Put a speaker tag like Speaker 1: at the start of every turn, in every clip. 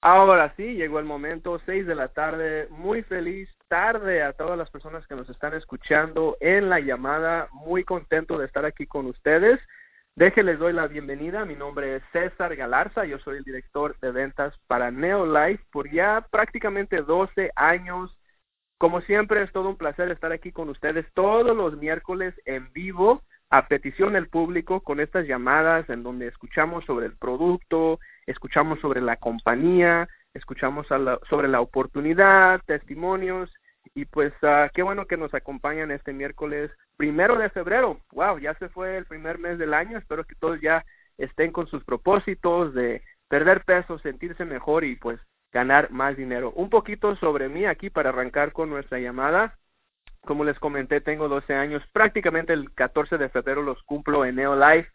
Speaker 1: Ahora sí, llegó el momento, seis de la tarde, muy feliz tarde a todas las personas que nos están escuchando en la llamada, muy contento de estar aquí con ustedes. Déjenles doy la bienvenida, mi nombre es César Galarza, yo soy el director de ventas para Neolife por ya prácticamente 12 años. Como siempre es todo un placer estar aquí con ustedes todos los miércoles en vivo a petición del público con estas llamadas en donde escuchamos sobre el producto, escuchamos sobre la compañía, escuchamos sobre la oportunidad, testimonios y pues uh, qué bueno que nos acompañan este miércoles primero de febrero. Wow, ya se fue el primer mes del año. Espero que todos ya estén con sus propósitos de perder peso, sentirse mejor y pues ganar más dinero. Un poquito sobre mí aquí para arrancar con nuestra llamada. Como les comenté, tengo 12 años. Prácticamente el 14 de febrero los cumplo en Neolife.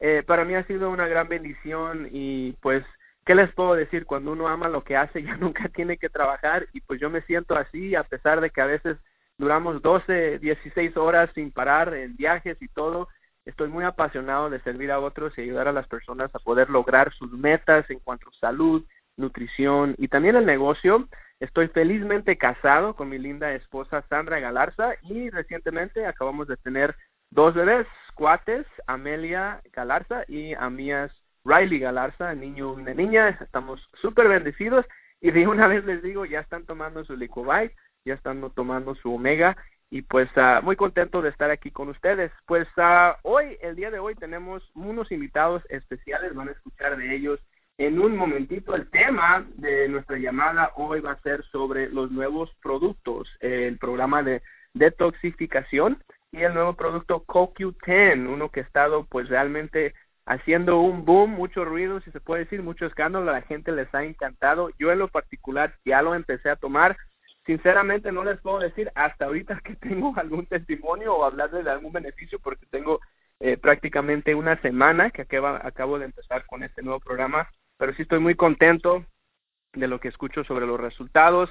Speaker 1: Eh, para mí ha sido una gran bendición y pues, ¿qué les puedo decir? Cuando uno ama lo que hace ya nunca tiene que trabajar y pues yo me siento así a pesar de que a veces duramos 12, 16 horas sin parar en viajes y todo. Estoy muy apasionado de servir a otros y ayudar a las personas a poder lograr sus metas en cuanto a salud, nutrición y también el negocio. Estoy felizmente casado con mi linda esposa Sandra Galarza y recientemente acabamos de tener dos bebés, cuates, Amelia Galarza y Amías Riley Galarza, niño y una niña. Estamos súper bendecidos y de una vez les digo, ya están tomando su Licobite, ya están tomando su Omega y pues uh, muy contento de estar aquí con ustedes. Pues uh, hoy, el día de hoy, tenemos unos invitados especiales, van a escuchar de ellos en un momentito. El tema de nuestra llamada hoy va a ser sobre los nuevos productos, el programa de detoxificación y el nuevo producto CoQ10, uno que ha estado pues realmente haciendo un boom, mucho ruido, si se puede decir, mucho escándalo, a la gente les ha encantado. Yo en lo particular ya lo empecé a tomar. Sinceramente no les puedo decir hasta ahorita que tengo algún testimonio o hablarles de algún beneficio porque tengo eh, prácticamente una semana que acabo, acabo de empezar con este nuevo programa, pero sí estoy muy contento de lo que escucho sobre los resultados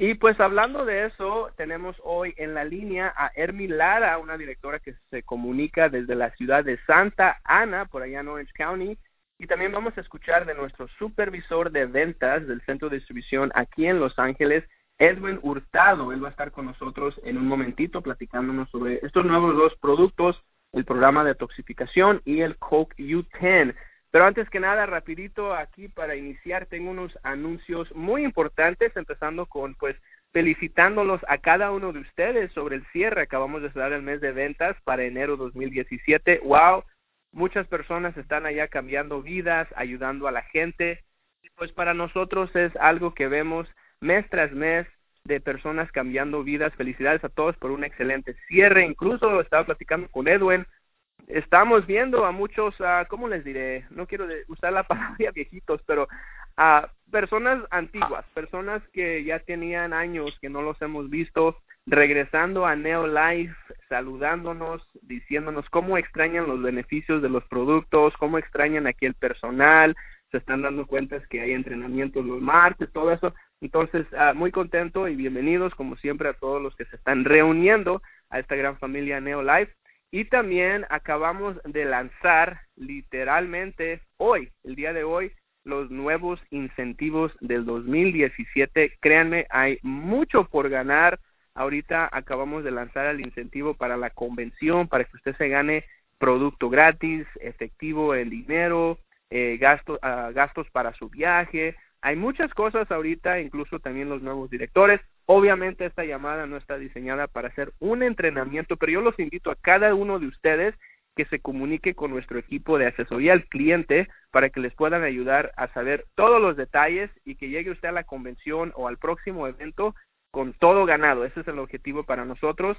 Speaker 1: y pues hablando de eso, tenemos hoy en la línea a Ermi Lara, una directora que se comunica desde la ciudad de Santa Ana, por allá en Orange County. Y también vamos a escuchar de nuestro supervisor de ventas del centro de distribución aquí en Los Ángeles, Edwin Hurtado. Él va a estar con nosotros en un momentito platicándonos sobre estos nuevos dos productos, el programa de toxificación y el Coke U10. Pero antes que nada, rapidito aquí para iniciar, tengo unos anuncios muy importantes, empezando con pues felicitándolos a cada uno de ustedes sobre el cierre. Acabamos de cerrar el mes de ventas para enero 2017. ¡Wow! Muchas personas están allá cambiando vidas, ayudando a la gente. Y pues para nosotros es algo que vemos mes tras mes de personas cambiando vidas. Felicidades a todos por un excelente cierre. Incluso estaba platicando con Edwin estamos viendo a muchos, uh, ¿cómo les diré? No quiero usar la palabra viejitos, pero a personas antiguas, personas que ya tenían años que no los hemos visto, regresando a Neolife, saludándonos, diciéndonos cómo extrañan los beneficios de los productos, cómo extrañan aquí el personal, se están dando cuenta que hay entrenamientos los martes, todo eso. Entonces, uh, muy contento y bienvenidos como siempre a todos los que se están reuniendo a esta gran familia Neolife. Y también acabamos de lanzar literalmente hoy, el día de hoy, los nuevos incentivos del 2017. Créanme, hay mucho por ganar. Ahorita acabamos de lanzar el incentivo para la convención, para que usted se gane producto gratis, efectivo en dinero, eh, uh, gastos para su viaje. Hay muchas cosas ahorita, incluso también los nuevos directores. Obviamente esta llamada no está diseñada para hacer un entrenamiento, pero yo los invito a cada uno de ustedes que se comunique con nuestro equipo de asesoría al cliente para que les puedan ayudar a saber todos los detalles y que llegue usted a la convención o al próximo evento con todo ganado. Ese es el objetivo para nosotros.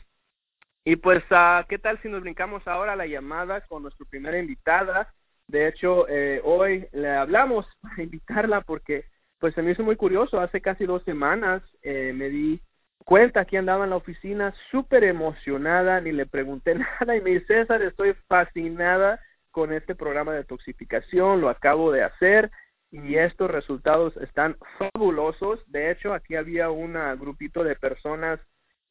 Speaker 1: Y pues, uh, ¿qué tal si nos brincamos ahora a la llamada con nuestra primera invitada? De hecho, eh, hoy le hablamos para invitarla porque pues se me hizo muy curioso. Hace casi dos semanas eh, me di cuenta que andaba en la oficina súper emocionada, ni le pregunté nada y me dice, César, estoy fascinada con este programa de toxificación, lo acabo de hacer y estos resultados están fabulosos. De hecho, aquí había un grupito de personas,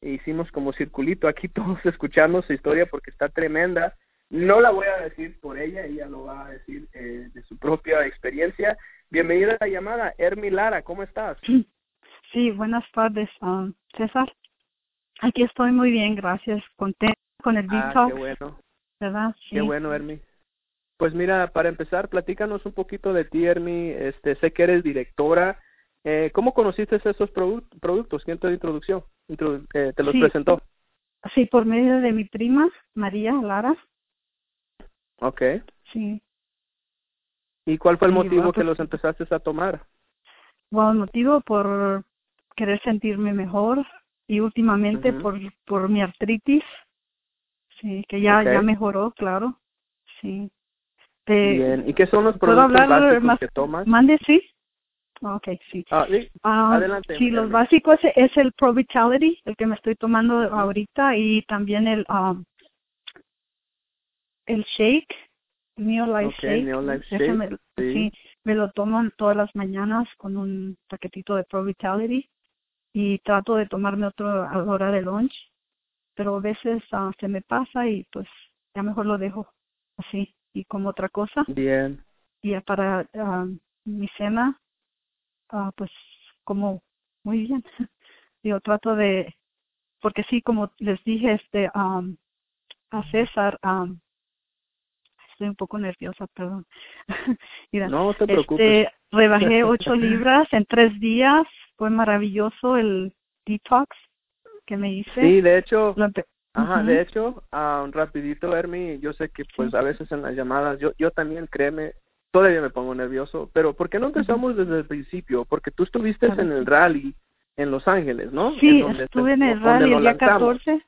Speaker 1: e hicimos como circulito aquí todos escuchando su historia porque está tremenda. No la voy a decir por ella, ella lo va a decir eh, de su propia experiencia, Bienvenida a la llamada, Ermi Lara, ¿cómo estás?
Speaker 2: Sí, buenas tardes, um, César. Aquí estoy muy bien, gracias. Contento con el
Speaker 1: Ah,
Speaker 2: detox,
Speaker 1: qué bueno,
Speaker 2: ¿verdad? Sí.
Speaker 1: qué bueno, Ermi. Pues mira, para empezar, platícanos un poquito de ti, Ermi. Este, sé que eres directora. Eh, ¿Cómo conociste esos produ- productos? ¿Quién te introdució? Introdu- eh, ¿Te los
Speaker 2: Sí.
Speaker 1: presentó?
Speaker 2: Sí, por medio de mi prima, María Lara.
Speaker 1: Ok.
Speaker 2: Sí.
Speaker 1: ¿Y cuál fue el
Speaker 2: Sí,
Speaker 1: motivo que
Speaker 2: pues-
Speaker 1: los empezaste a tomar?
Speaker 2: Bueno, motivo por querer sentirme mejor y últimamente por por mi artritis. Sí, que ya
Speaker 1: Ok.
Speaker 2: ya mejoró, claro. Sí. Te-
Speaker 1: Bien. ¿Y qué son los
Speaker 2: ¿Puedo
Speaker 1: productos básicos
Speaker 2: más?
Speaker 1: que tomas?
Speaker 2: Mande, sí. Okay, sí.
Speaker 1: Ah, sí.
Speaker 2: Ah,
Speaker 1: Adelante,
Speaker 2: Sí, los básicos es, es el Pro Vitality, el que me estoy tomando ahorita, y también el um, el Shake, Neo Life
Speaker 1: Ok,
Speaker 2: Shake.
Speaker 1: Neolife
Speaker 2: ese
Speaker 1: Shake, sí.
Speaker 2: sí, me lo tomo todas las mañanas con un paquetito de Pro Vitality y trato de tomarme otro a la hora de lunch, pero a veces ah, se me pasa y pues ya mejor lo dejo así y como otra cosa
Speaker 1: Bien.
Speaker 2: y ya para ah, mi cena ah, pues como muy bien yo trato de porque sí como les dije este am, a César am, estoy un poco nerviosa perdón Mira,
Speaker 1: No te preocupes.
Speaker 2: este rebajé ocho libras en tres días fue maravilloso el detox que me hice
Speaker 1: Sí, de hecho, Ajá,
Speaker 2: Ujú.
Speaker 1: de hecho, rapidito, Hermi, yo sé que pues a veces en las llamadas, yo yo también, créeme, todavía me pongo nervioso, pero ¿por qué no empezamos desde el principio? Porque tú estuviste en el rally en Los Ángeles, ¿no?
Speaker 2: Sí,
Speaker 1: donde
Speaker 2: estuve
Speaker 1: te-
Speaker 2: en el rally el día
Speaker 1: lanzamos.
Speaker 2: 14.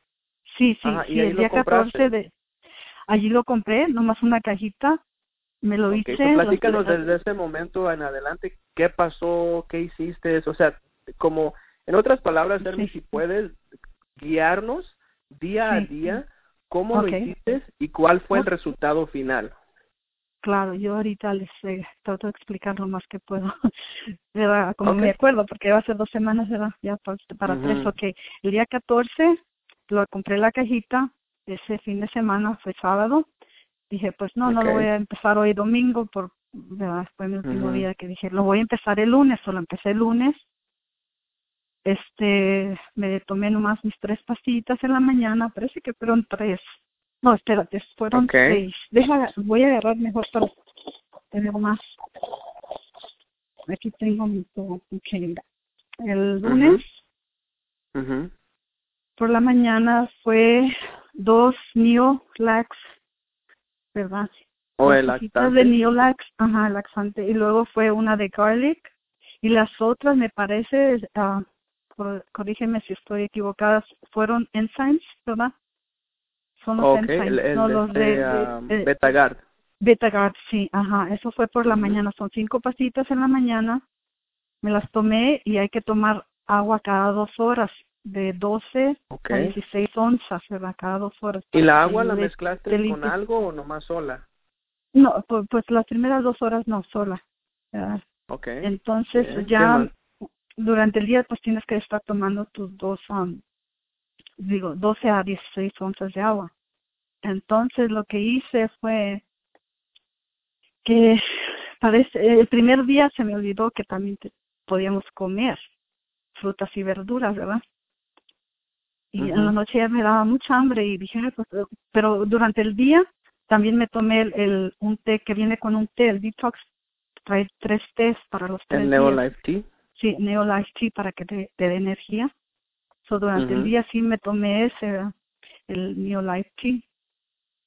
Speaker 2: Sí, sí,
Speaker 1: Ajá,
Speaker 2: sí, el día
Speaker 1: compraste.
Speaker 2: 14 de allí lo compré, nomás una cajita. Me lo
Speaker 1: Ok,
Speaker 2: hice. lo-
Speaker 1: platícanos desde ese momento en adelante, ¿qué pasó? ¿Qué hiciste? O sea, como, en otras palabras,
Speaker 2: Sí.
Speaker 1: si puedes guiarnos día a día, ¿cómo lo hiciste y cuál fue el resultado final?
Speaker 2: Claro, yo ahorita les eh, trato de explicar lo más que puedo. ¿Verdad? Como me acuerdo, porque va a ser dos semanas, ¿verdad? Ya para, para
Speaker 1: Ujú.
Speaker 2: tres. Ok, el día 14 lo compré la cajita. Ese fin de semana fue sábado. Dije, pues no, no lo voy a empezar hoy domingo, por, ¿verdad? Fue mi último día que dije, lo voy a empezar el lunes, o lo empecé el lunes. Este, me tomé nomás mis tres pastillitas en la mañana, parece que fueron tres. No, espérate, fueron seis. Deja, voy a agarrar mejor para tener más. Aquí tengo mi todo. El lunes por la mañana fue dos Neolax, ¿verdad?
Speaker 1: O el lactante.
Speaker 2: de Neolax, ajá, laxante. Y luego fue una de garlic. Y las otras, me parece, ah, cor- corrígeme si estoy equivocada, fueron enzymes, ¿verdad? Son los enzymes,
Speaker 1: el, el
Speaker 2: no
Speaker 1: de
Speaker 2: los de,
Speaker 1: este,
Speaker 2: de-
Speaker 1: ah,
Speaker 2: de-
Speaker 1: Betagard.
Speaker 2: Betagard, sí, ajá, eso fue por la mañana, son cinco pasitas en la mañana, me las tomé y hay que tomar agua cada dos horas, de 12
Speaker 1: Ok.
Speaker 2: a 16 onzas, ¿verdad? Cada dos horas.
Speaker 1: ¿Y la
Speaker 2: que
Speaker 1: agua la mezclaste
Speaker 2: te
Speaker 1: con algo o nomás sola?
Speaker 2: No, pues, pues las primeras dos horas no, sola. ¿verdad?
Speaker 1: Ok.
Speaker 2: Entonces
Speaker 1: Bien, ¿qué
Speaker 2: ya durante el día pues tienes que estar tomando tus dos, um, digo, 12 a 16 onzas de agua. Entonces lo que hice fue que parece, el primer día se me olvidó que también te- podíamos comer frutas y verduras, ¿verdad? Y en la noche ya me daba mucha hambre y dije, "Ay, pues, eh", pero durante el día también me tomé el, el- un té que viene con un té, el detox, trae tres tés para los tres
Speaker 1: El. Neolife Tea.
Speaker 2: Sí, Neolife Tea para que te, te dé energía. So, durante el día sí me tomé ese, el Neolife Tea.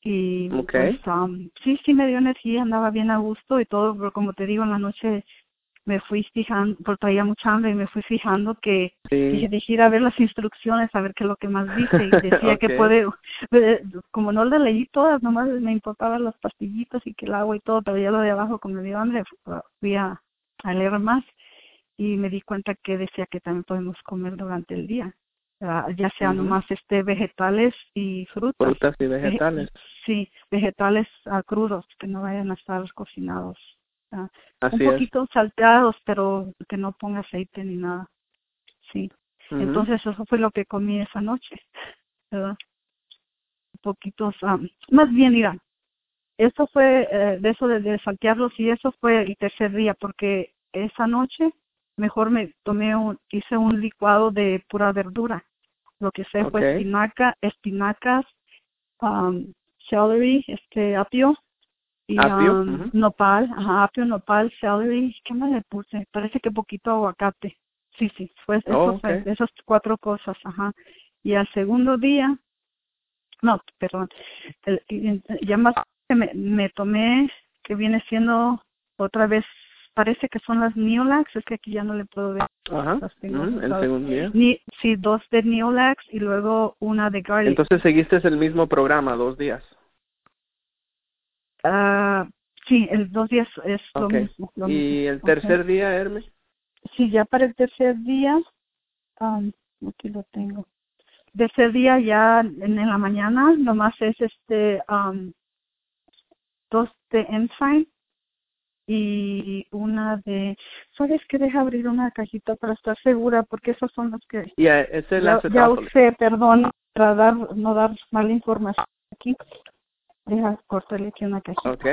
Speaker 2: Y
Speaker 1: Ok.
Speaker 2: pues um, sí, sí me dio energía, andaba bien a gusto y todo, pero como te digo, en la noche me fui fijando, porque traía mucha hambre y me fui fijando que dije,
Speaker 1: Sí.
Speaker 2: dije ir a ver las instrucciones, a ver qué es lo que más dice. Y decía que puede, como no le leí todas, nomás me importaban las pastillitas y que el agua y todo, pero ya lo de abajo, como me dio hambre, fui a, a leer más y me di cuenta que decía que también podemos comer durante el día, ah, ya sea nomás este vegetales y frutas.
Speaker 1: Frutas y
Speaker 2: Vege-
Speaker 1: vegetales.
Speaker 2: Sí, vegetales ah, crudos, que no vayan a estar cocinados. Ah,
Speaker 1: Así
Speaker 2: un
Speaker 1: es.
Speaker 2: poquito salteados, pero que no ponga aceite ni nada. Sí. Entonces eso fue lo que comí esa noche, ¿verdad? Poquitos, ah, más bien, mira, eso fue eh, de eso de, de saltearlos y eso fue el tercer día porque esa noche mejor me tomé un, hice un licuado de pura verdura. Lo que sé fue espinaca, espinacas, um, celery, este apio y
Speaker 1: Apio,
Speaker 2: um,
Speaker 1: ujú.
Speaker 2: nopal, ajá, apio, nopal, celery, ¿qué más le puse? Parece que poquito aguacate. Sí, sí, fue eso
Speaker 1: Oh,
Speaker 2: fue, esas cuatro cosas, ajá. Y al segundo día, no, perdón, el- y- ya más me, me tomé, que viene siendo otra vez, parece que son las Neolax, es que aquí ya no le puedo ver.
Speaker 1: Ajá.
Speaker 2: Las tengo
Speaker 1: ujú, El
Speaker 2: anotadas.
Speaker 1: segundo día.
Speaker 2: Ni, sí, dos de Neolax y luego una de Garlic.
Speaker 1: Entonces seguiste el mismo programa dos días.
Speaker 2: Ah, sí, el dos días es lo mismo. lo
Speaker 1: Y
Speaker 2: mismo,
Speaker 1: el tercer día, Hermes.
Speaker 2: Sí, ya para el tercer día, um, aquí lo tengo. Tercer día ya en, en la mañana, nomás es este, um, dos de Ensign y una de, ¿sabes qué? Deja abrir una cajita para estar segura, porque esos son los que
Speaker 1: Y es el
Speaker 2: ya, ya usé, perdón, para dar, no dar mala información aquí. Deja cortarle aquí una cajita.
Speaker 1: Ok.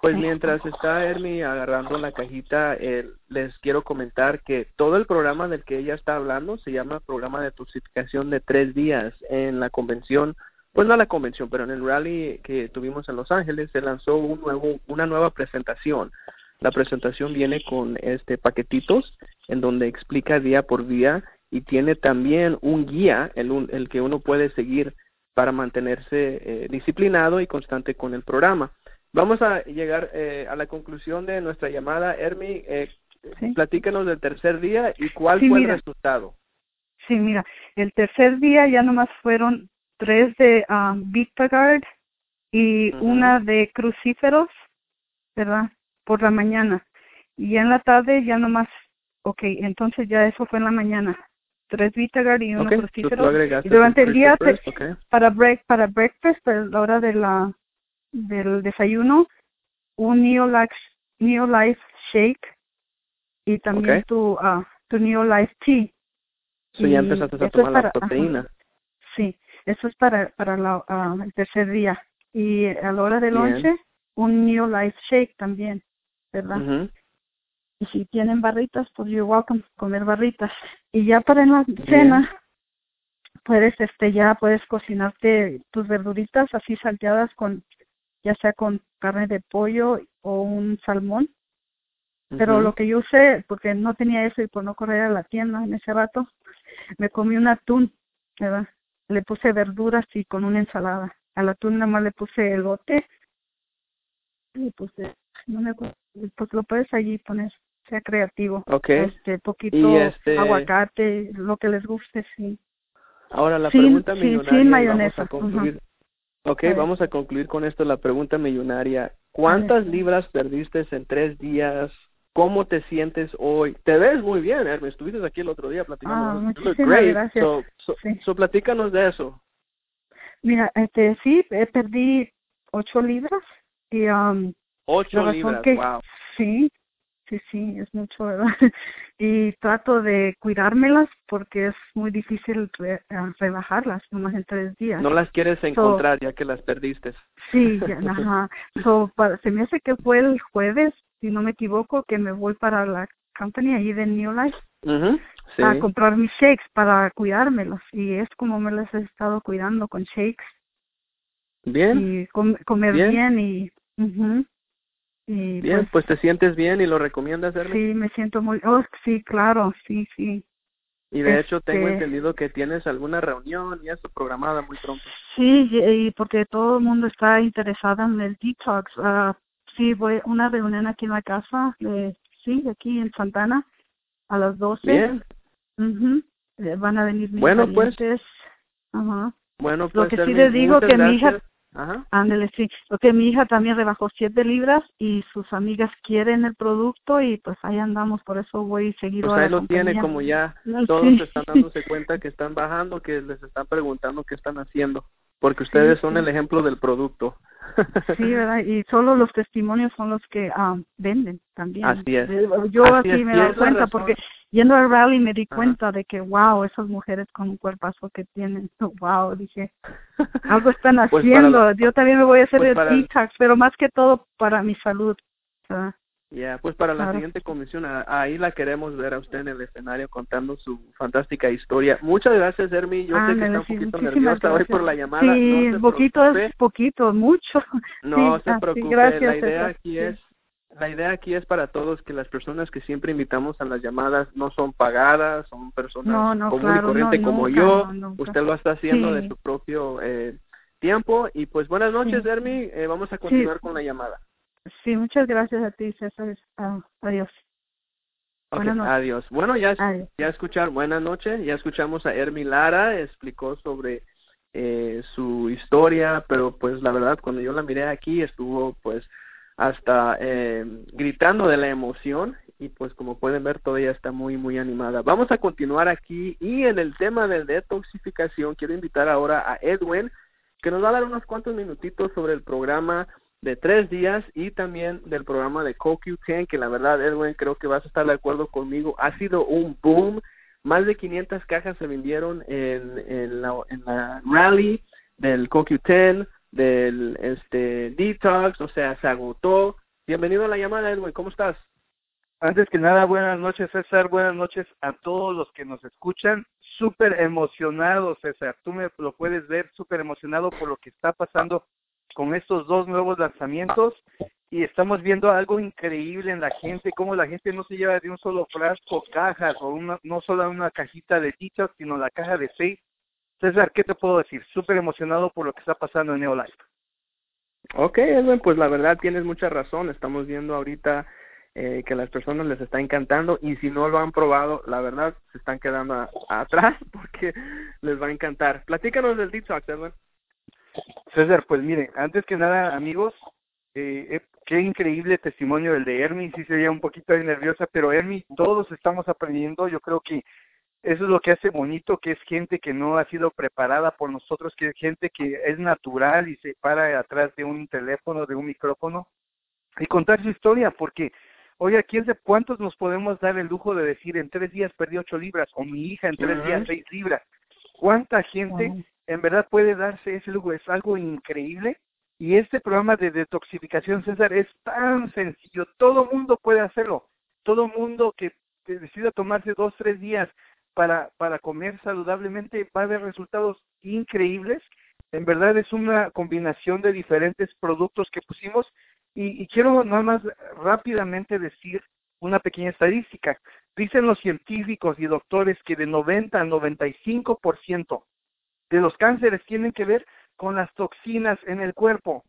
Speaker 1: Pues mientras está Hermi agarrando la cajita, eh, les quiero comentar que todo el programa del que ella está hablando se llama programa de detoxificación de tres días en la convención, pues no la convención, pero en el rally que tuvimos en Los Ángeles se lanzó un nuevo, una nueva presentación. La presentación viene con este paquetitos en donde explica día por día y tiene también un guía, el, un- el que uno puede seguir para mantenerse eh, disciplinado y constante con el programa. Vamos a llegar eh, a la conclusión de nuestra llamada. Hermi, eh,
Speaker 2: Sí.
Speaker 1: platícanos del tercer día y cuál
Speaker 2: Sí,
Speaker 1: fue
Speaker 2: mira.
Speaker 1: el resultado.
Speaker 2: Sí, mira, el tercer día ya nomás fueron tres de um, Vitagard y una de crucíferos, ¿verdad? Por la mañana. Y ya en la tarde ya nomás, ok, entonces ya eso fue en la mañana. Tres Vitagard y uno
Speaker 1: Ok, tú- tú
Speaker 2: crucíferos.
Speaker 1: agregaste
Speaker 2: Y durante el día
Speaker 1: Christopher,
Speaker 2: te-
Speaker 1: ok.
Speaker 2: para break, para breakfast, a la hora de la del desayuno, un Neolax, Neolife Shake y también
Speaker 1: Ok.
Speaker 2: tu ah, tu Neolife Tea.
Speaker 1: So ya
Speaker 2: Y
Speaker 1: empezaste a
Speaker 2: eso es
Speaker 1: tomar la
Speaker 2: para- ajá.
Speaker 1: proteína.
Speaker 2: Sí, eso es para para la, ah, el tercer día. Y a la hora del lonche, un New Life Shake también, ¿verdad?
Speaker 1: Ujú.
Speaker 2: Y si tienen barritas, pues you're welcome comer barritas. Y ya para en la cena, puedes este ya puedes cocinarte tus verduritas así salteadas con ya sea con carne de pollo o un salmón. Pero lo que yo usé, porque no tenía eso y por no correr a la tienda en ese rato, me comí un atún, ¿verdad? Le puse verduras y con una ensalada. Al atún nada más le puse elote, le puse, no me acuerdo, pues lo puedes allí poner, sea creativo.
Speaker 1: Ok.
Speaker 2: Este, poquito
Speaker 1: Y este-
Speaker 2: aguacate, lo que les guste, sí.
Speaker 1: Ahora la
Speaker 2: Sin-
Speaker 1: pregunta
Speaker 2: sin-
Speaker 1: millonaria.
Speaker 2: sin
Speaker 1: y
Speaker 2: mayonesa,
Speaker 1: Vamos a concluir. Ok,
Speaker 2: A ver.
Speaker 1: vamos a concluir con esto la pregunta millonaria. ¿Cuántas libras perdiste en tres días? ¿Cómo te sientes hoy? Te ves muy bien, Hermes. Estuviste aquí el otro día platicando.
Speaker 2: Ah, muchísimas gracias.
Speaker 1: So, so,
Speaker 2: Sí.
Speaker 1: so platícanos de eso.
Speaker 2: Mira, este, sí, eh, perdí ocho libras y um,
Speaker 1: Ocho
Speaker 2: la razón
Speaker 1: libras,
Speaker 2: que
Speaker 1: wow.
Speaker 2: sí, sí, sí, es mucho, ¿verdad? Y trato de cuidármelas porque es muy difícil re- ah, rebajarlas nomás en tres días.
Speaker 1: No las quieres encontrar ya que las perdiste.
Speaker 2: Sí, ya, ajá. So, para, se me hace que fue el jueves, si no me equivoco, que me voy para la company allí de New Life
Speaker 1: Ujú, Sí.
Speaker 2: a comprar mis shakes para cuidármelos y es como me los he estado cuidando con shakes
Speaker 1: Bien,
Speaker 2: y com- comer
Speaker 1: Bien.
Speaker 2: bien, y ujú. Y
Speaker 1: bien.
Speaker 2: pues
Speaker 1: Pues te sientes bien y lo recomiendas, Hermes.
Speaker 2: sí me siento muy oh sí claro sí sí
Speaker 1: Y de hecho tengo
Speaker 2: Este-
Speaker 1: entendido que tienes alguna reunión y eso programada muy pronto.
Speaker 2: sí y porque todo el mundo está interesado en el detox ah sí voy a una reunión aquí en la casa de sí aquí en Santana a las 12
Speaker 1: Bien.
Speaker 2: Eh, van a venir mis
Speaker 1: Bueno, pues.
Speaker 2: parientes. ajá
Speaker 1: Bueno,
Speaker 2: Lo
Speaker 1: pues
Speaker 2: que sí les digo que mi hija-
Speaker 1: gracias. Ajá.
Speaker 2: Ándele, sí. Porque mi hija también rebajó siete libras y sus amigas quieren el producto y pues ahí andamos, por eso voy seguido
Speaker 1: Pues
Speaker 2: a la
Speaker 1: ahí lo tiene,
Speaker 2: compañía.
Speaker 1: como ya
Speaker 2: No,
Speaker 1: todos
Speaker 2: sí.
Speaker 1: están dándose cuenta que están bajando, que les están preguntando qué están haciendo. porque ustedes son el ejemplo del producto.
Speaker 2: Sí, ¿verdad? Y solo los testimonios son los que ah, venden también.
Speaker 1: Así es.
Speaker 2: Yo así, me doy cuenta porque yendo al rally me di cuenta de que, wow, esas mujeres con un cuerpazo que tienen, wow, dije, algo están pues haciendo. Yo también me voy a hacer pues el detox, pero más que todo para mi salud.
Speaker 1: Ya, pues para la siguiente comisión, ahí la queremos ver a usted en el escenario contando su fantástica historia. Muchas gracias, Hermi. Yo sé que está un poquito nerviosa hoy por la llamada.
Speaker 2: Sí,
Speaker 1: no
Speaker 2: poquito es poquito, mucho.
Speaker 1: No se preocupe, la idea aquí es la idea aquí es para todos que las personas que siempre invitamos a las llamadas no son pagadas, son personas común y corriente como yo. Usted lo está haciendo de su propio eh, tiempo. Y pues buenas noches, Hermi. Eh, vamos a continuar con la llamada.
Speaker 2: Sí, muchas gracias a ti, César. Ah, adiós.
Speaker 1: adiós. Bueno, ya, ya escuchar, buenas noches, ya escuchamos a Hermi Lara, explicó sobre eh, su historia, pero pues la verdad cuando yo la miré aquí estuvo pues hasta eh, gritando de la emoción y pues como pueden ver todavía está muy muy animada. Vamos a continuar aquí y en el tema de detoxificación quiero invitar ahora a Edwin que nos va a dar unos cuantos minutitos sobre el programa de tres días y también del programa de CoQ10, que la verdad, Edwin, creo que vas a estar de acuerdo conmigo, ha sido un boom. Más de 500 cajas se vendieron en, en, la, en la rally del CoQ10, del este Detox, o sea, se agotó. Bienvenido a la llamada, Edwin, ¿cómo estás?
Speaker 3: Antes que nada, buenas noches, César. Buenas noches a todos los que nos escuchan. Súper emocionado, César. Tú me lo puedes ver súper emocionado por lo que está pasando con estos dos nuevos lanzamientos y estamos viendo algo increíble en la gente, cómo la gente no se lleva de un solo frasco cajas o una, no solo una cajita de dichas, sino la caja de seis. César, ¿qué te puedo decir? Súper emocionado por lo que está pasando en Neolife.
Speaker 1: Ok, Edwin, pues la verdad tienes mucha razón. Estamos viendo ahorita eh, que a las personas les está encantando y si no lo han probado, la verdad se están quedando atrás porque les va a encantar. Platícanos del Detox, Edwin.
Speaker 3: César, pues mire, antes que nada, amigos, eh, eh, qué increíble testimonio el de Hermi, sí sería un poquito nerviosa, pero Hermi, todos estamos aprendiendo, yo creo que eso es lo que hace bonito, que es gente que no ha sido preparada por nosotros, que es gente que es natural y se para atrás de un teléfono, de un micrófono y contar su historia, porque, oye, ¿quién de cuántos nos podemos dar el lujo de decir en tres días perdí ocho libras o mi hija en tres días seis libras? ¿Cuánta gente en verdad puede darse ese lujo, es algo increíble. Y este programa de detoxificación, César, es tan sencillo, todo mundo puede hacerlo, todo mundo que, decida tomarse dos, tres días para, para comer saludablemente va a ver resultados increíbles. En verdad es una combinación de diferentes productos que pusimos y, quiero nada más rápidamente decir una pequeña estadística. Dicen los científicos y doctores que de 90 a 95% de los cánceres tienen que ver con las toxinas en el cuerpo.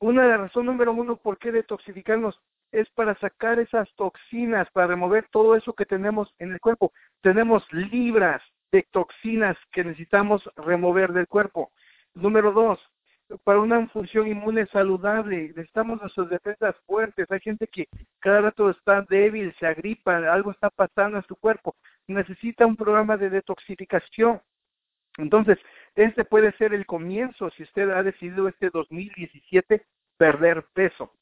Speaker 3: Una de las razones número uno por qué detoxificarnos es para sacar esas toxinas, para remover todo eso que tenemos en el cuerpo. Tenemos libras de toxinas que necesitamos remover del cuerpo. Número dos, para una función inmune saludable, necesitamos nuestras defensas fuertes. Hay gente que cada rato está débil, se agripa, algo está pasando en su cuerpo. Necesita un programa de detoxificación. Entonces, este puede ser el comienzo si usted ha decidido este 2017 perder peso.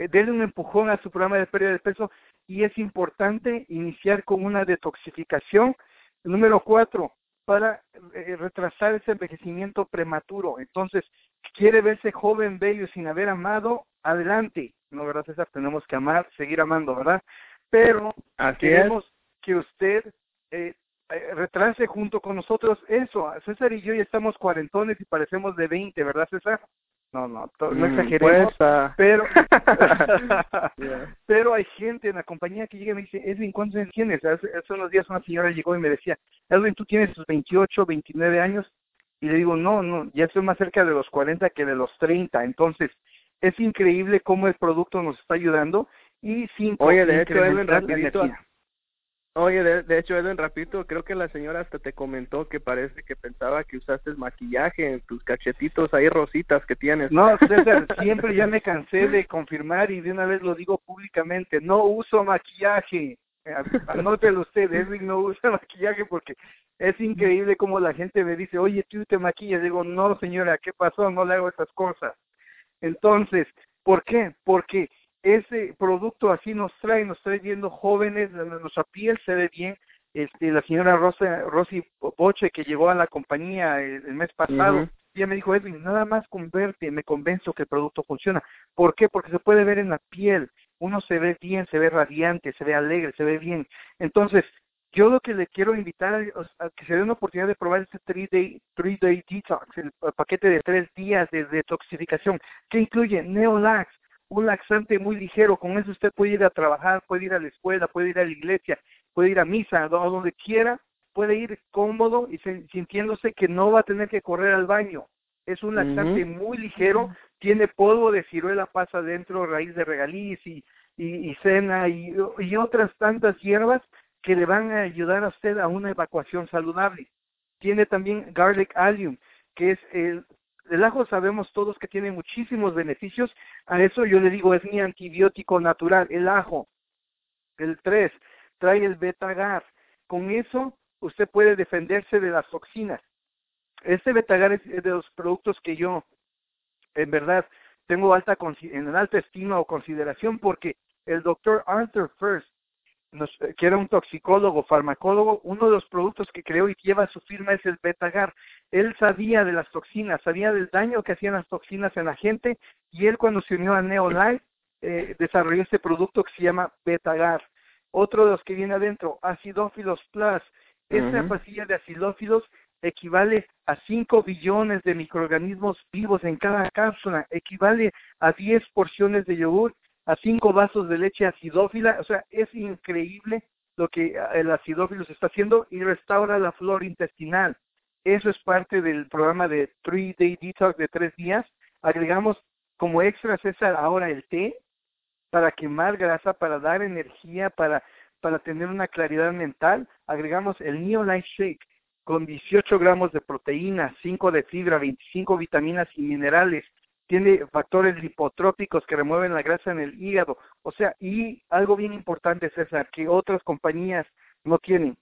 Speaker 3: Eh, denle un empujón a su programa de pérdida de peso y es importante iniciar con una detoxificación. Número cuatro, para eh, retrasar ese envejecimiento prematuro. Entonces, quiere verse joven, bello, sin haber amado, adelante. No, ¿verdad, César? Tenemos que amar, seguir amando, ¿verdad? Pero queremos que usted eh, eh, retrase junto con nosotros eso. César y yo ya estamos cuarentones y parecemos de 20, ¿verdad, César? No, no, no mm, exageremos, pues, pero pero hay gente en la compañía que llega y me dice, Edwin, ¿cuántos años tienes? Hace, unos días una señora llegó y me decía, Edwin, ¿tú tienes tus 28, 29 años? Y le digo, no, no, ya estoy más cerca de los 40 que de los 30. Entonces, es increíble cómo el producto nos está ayudando y sin
Speaker 1: Oye, de hecho, Edwin, rapidito, Oye, de, hecho, Edwin, rapidito, creo que la señora hasta te comentó que parece que pensaba que usaste maquillaje en tus cachetitos ahí rositas que tienes.
Speaker 3: No, César, siempre ya me cansé de confirmar y de una vez lo digo públicamente, no uso maquillaje. Anótelo usted, Edwin no usa maquillaje porque Es increíble como la gente me dice, oye, tú te maquillas. Digo, no, señora, ¿qué pasó? No le hago esas cosas. Entonces, ¿por qué? Porque ese producto así nos trae, nos trae viendo jóvenes, nuestra piel se ve bien. Este, la señora Rosa, Rosy Boche, que llegó a la compañía el, mes pasado, ella me dijo, Edwin, nada más con verte me convenzo que el producto funciona. ¿Por qué? Porque se puede ver en la piel. Uno se ve bien, se ve radiante, se ve alegre, se ve bien. Entonces, yo lo que le quiero invitar a, que se dé una oportunidad de probar este 3-day three day detox, el, paquete de tres días de detoxificación, que incluye Neolax, un laxante muy ligero. Con eso usted puede ir a trabajar, puede ir a la escuela, puede ir a la iglesia, puede ir a misa, donde quiera, puede ir cómodo y sintiéndose que no va a tener que correr al baño. Es un laxante muy ligero, tiene polvo de ciruela pasa dentro, raíz de regaliz y, y, cena y, y otras tantas hierbas que le van a ayudar a usted a una evacuación saludable. Tiene también garlic allium, que es el, el ajo sabemos todos que tiene muchísimos beneficios. A eso yo le digo, es mi antibiótico natural, el ajo. El 3, trae el betagar. Con eso usted puede defenderse de las toxinas. Este betagar es de los productos que yo, en verdad, tengo alta en alta estima o consideración porque el doctor Arthur First eh, que era un toxicólogo, farmacólogo, uno de los productos que creó y lleva su firma es el Betagar. Él sabía de las toxinas, sabía del daño que hacían las toxinas en la gente y él cuando se unió a Neolife eh, desarrolló este producto que se llama Betagar. Otro de los que viene adentro, Acidófilos Plus. Esta pastilla de acidófilos equivale a 5 billones de microorganismos vivos en cada cápsula, equivale a 10 porciones de yogur a cinco vasos de leche acidófila, o sea, es increíble lo que ah, el acidófilo se está haciendo y restaura la flora intestinal. Eso es parte del programa de Three Day Detox de tres días. Agregamos como extra César ahora el té para quemar grasa, para dar energía, para, para tener una claridad mental. Agregamos el Neo Life Shake con 18 gramos de proteína, 5 de fibra, 25 vitaminas y minerales, tiene factores lipotrópicos que remueven la grasa en el hígado. O sea, y algo bien importante, César, que otras compañías no tienen.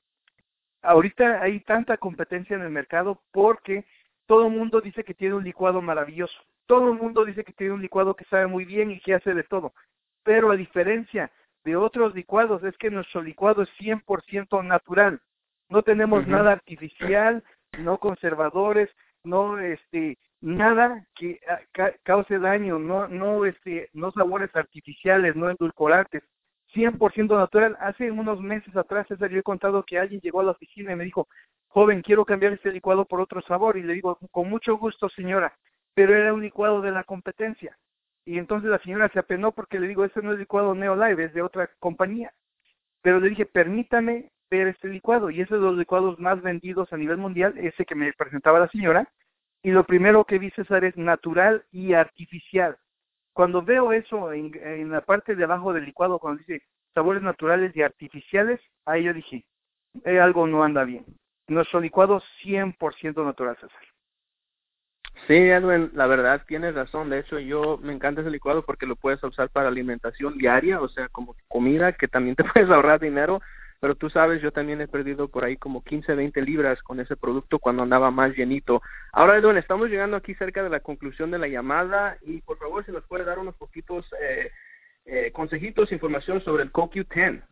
Speaker 3: Ahorita hay tanta competencia en el mercado porque todo el mundo dice que tiene un licuado maravilloso. Todo el mundo dice que tiene un licuado que sabe muy bien y que hace de todo. Pero a diferencia de otros licuados es que nuestro licuado es 100% natural. No tenemos nada artificial, no conservadores, no este nada que ah, cause daño, no, no, este, no sabores artificiales, no endulcorantes, 100% natural. Hace unos meses atrás, César, yo he contado que alguien llegó a la oficina y me dijo, joven, quiero cambiar este licuado por otro sabor. Y le digo, con mucho gusto, señora, pero era un licuado de la competencia. Y entonces la señora se apenó porque le digo, ese no es licuado Neolive, es de otra compañía. Pero le dije, permítame ver este licuado. Y ese es de los licuados más vendidos a nivel mundial, ese que me presentaba la señora y lo primero que vi, César, es natural y artificial. Cuando veo eso en, la parte de abajo del licuado, cuando dice sabores naturales y artificiales, ahí yo dije, eh, algo no anda bien. Nuestro licuado 100% natural, César.
Speaker 1: Sí, Edwin, la verdad tienes razón. De hecho, yo me encanta ese licuado porque lo puedes usar para alimentación diaria, o sea, como comida, que también te puedes ahorrar dinero pero tú sabes, yo también he perdido por ahí como 15, 20 libras con ese producto cuando andaba más llenito. Ahora, Edwin, estamos llegando aquí cerca de la conclusión de la llamada y por favor, si nos puede dar unos poquitos eh, eh, consejitos, información sobre el CoQ10.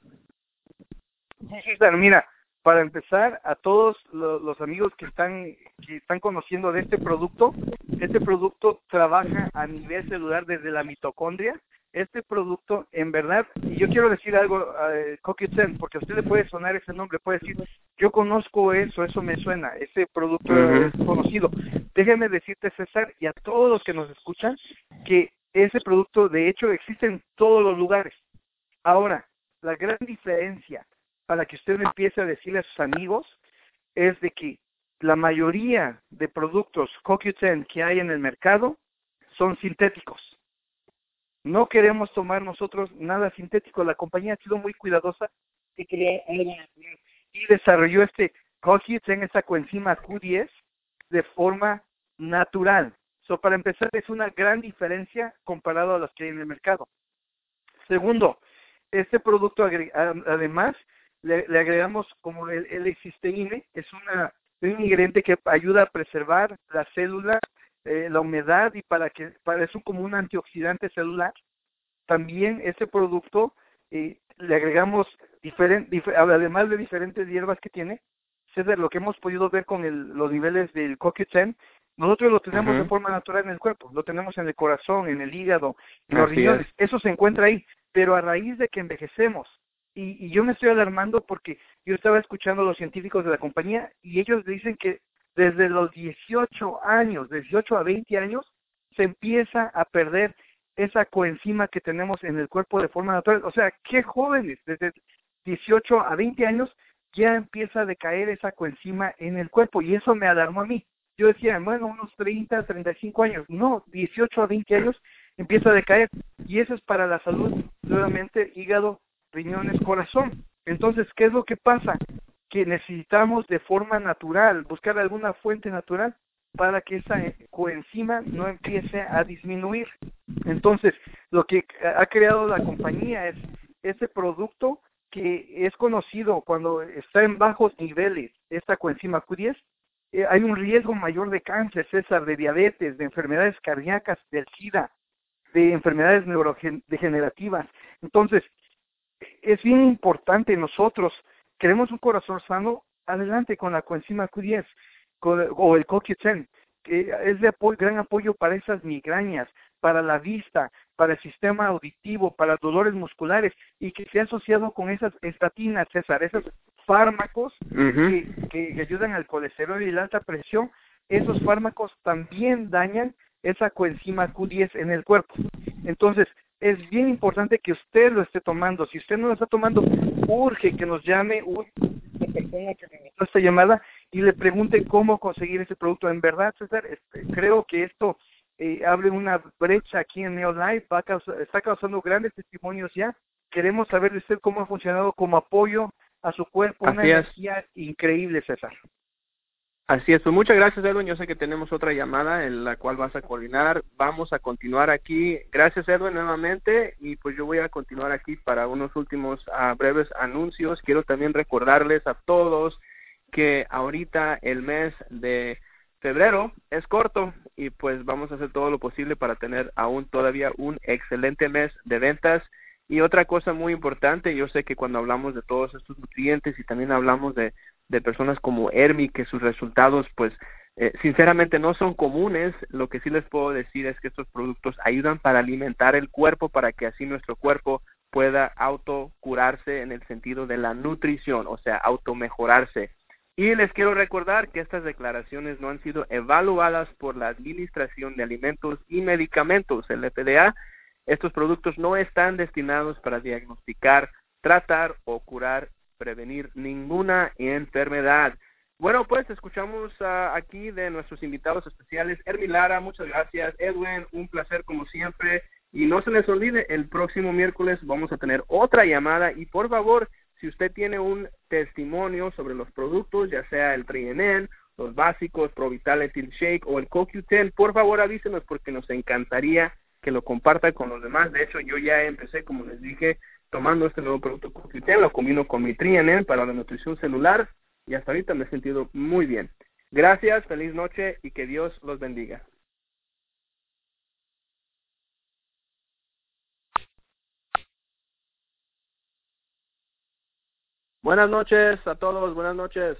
Speaker 3: Sí, mira, para empezar, a todos los, amigos que están, que están conociendo de este producto, este producto trabaja a nivel celular desde la mitocondria este producto, en verdad, y yo quiero decir algo, eh, porque a usted le puede sonar ese nombre, puede decir, yo conozco eso, eso me suena, ese producto es conocido. Déjeme decirte, César, y a todos los que nos escuchan, que ese producto, de hecho, existe en todos los lugares. Ahora, la gran diferencia para que usted empiece a decirle a sus amigos es de que la mayoría de productos CoQ10 que hay en el mercado son sintéticos no queremos tomar nosotros nada sintético. La compañía ha sido muy cuidadosa y desarrolló este en esta coenzima Q10 de forma natural. So, para empezar, es una gran diferencia comparado a las que hay en el mercado. Segundo, este producto además le, agregamos como el L-cisteína, es una, un ingrediente que ayuda a preservar la célula, eh, la humedad y para que para eso como un antioxidante celular. También este producto eh, le agregamos diferente, además de diferentes hierbas que tiene, es lo que hemos podido ver con el, los niveles del CoQ10, nosotros lo tenemos de forma natural en el cuerpo, lo tenemos en el corazón, en el hígado, en los riñones, eso se encuentra ahí, pero a raíz de que envejecemos, y, y, yo me estoy alarmando porque yo estaba escuchando a los científicos de la compañía y ellos dicen que desde los 18 años, 18 a 20 años, se empieza a perder esa coenzima que tenemos en el cuerpo de forma natural. O sea, qué jóvenes, desde 18 a 20 años ya empieza a decaer esa coenzima en el cuerpo y eso me alarmó a mí. Yo decía, bueno, unos 30, 35 años. No, 18 a 20 años empieza a decaer y eso es para la salud, nuevamente hígado, riñones, corazón. Entonces, ¿qué es lo que pasa? Que necesitamos de forma natural, buscar alguna fuente natural para que esa coenzima no empiece a disminuir. Entonces, lo que ha creado la compañía es ese producto que es conocido cuando está en bajos niveles, esta coenzima Q10, eh, hay un riesgo mayor de cáncer, César, de diabetes, de enfermedades cardíacas, del SIDA, de enfermedades neurodegenerativas. Entonces, es bien importante nosotros, queremos un corazón sano, adelante con la coenzima Q10 o el CoQ10, que es de gran apoyo para esas migrañas, para la vista, para el sistema auditivo, para dolores musculares y que se ha asociado con esas estatinas, César, esos fármacos que, que, ayudan al colesterol y la alta presión, esos fármacos también dañan esa coenzima Q10 en el cuerpo. Entonces, es bien importante que usted lo esté tomando. Si usted no lo está tomando, urge que nos llame una persona que me esta llamada y le pregunte cómo conseguir ese producto. En verdad, César, este, creo que esto eh, abre una brecha aquí en Neolife, va está causando grandes testimonios ya. Queremos saber de usted cómo ha funcionado como apoyo a su cuerpo, una energía increíble, César.
Speaker 1: Así es, pues muchas gracias Edwin, yo sé que tenemos otra llamada en la cual vas a coordinar, vamos a continuar aquí, gracias Edwin nuevamente. Y pues yo voy a continuar aquí para unos últimos uh, breves anuncios, quiero también recordarles a todos que ahorita el mes de febrero es corto y pues vamos a hacer todo lo posible para tener aún todavía un excelente mes de ventas y otra cosa muy importante, yo sé que cuando hablamos de todos estos nutrientes y también hablamos de de personas como Hermi que sus resultados pues eh, sinceramente no son comunes, lo que sí les puedo decir es que estos productos ayudan para alimentar el cuerpo para que así nuestro cuerpo pueda autocurarse en el sentido de la nutrición, o sea, automejorarse. Y les quiero recordar que estas declaraciones no han sido evaluadas por la Administración de Alimentos y Medicamentos, el FDA. Estos productos no están destinados para diagnosticar, tratar o curar prevenir ninguna enfermedad. Bueno, pues escuchamos aquí de nuestros invitados especiales. Ermi Lara, muchas gracias. Edwin, un placer como siempre. Y no se les olvide, el próximo miércoles vamos a tener otra llamada. Y por favor, si usted tiene un testimonio sobre los productos, ya sea el Trienen, los básicos, Pro Vitality Shake o el CoQ10, por favor avísenos porque nos encantaría que lo comparta con los demás. De hecho, yo ya empecé, como les dije, tomando este nuevo producto CoQ10, lo combino con mi Trianen para la nutrición celular y hasta ahorita me he sentido muy bien. Gracias, feliz noche y que Dios los bendiga. Buenas noches a todos, buenas noches.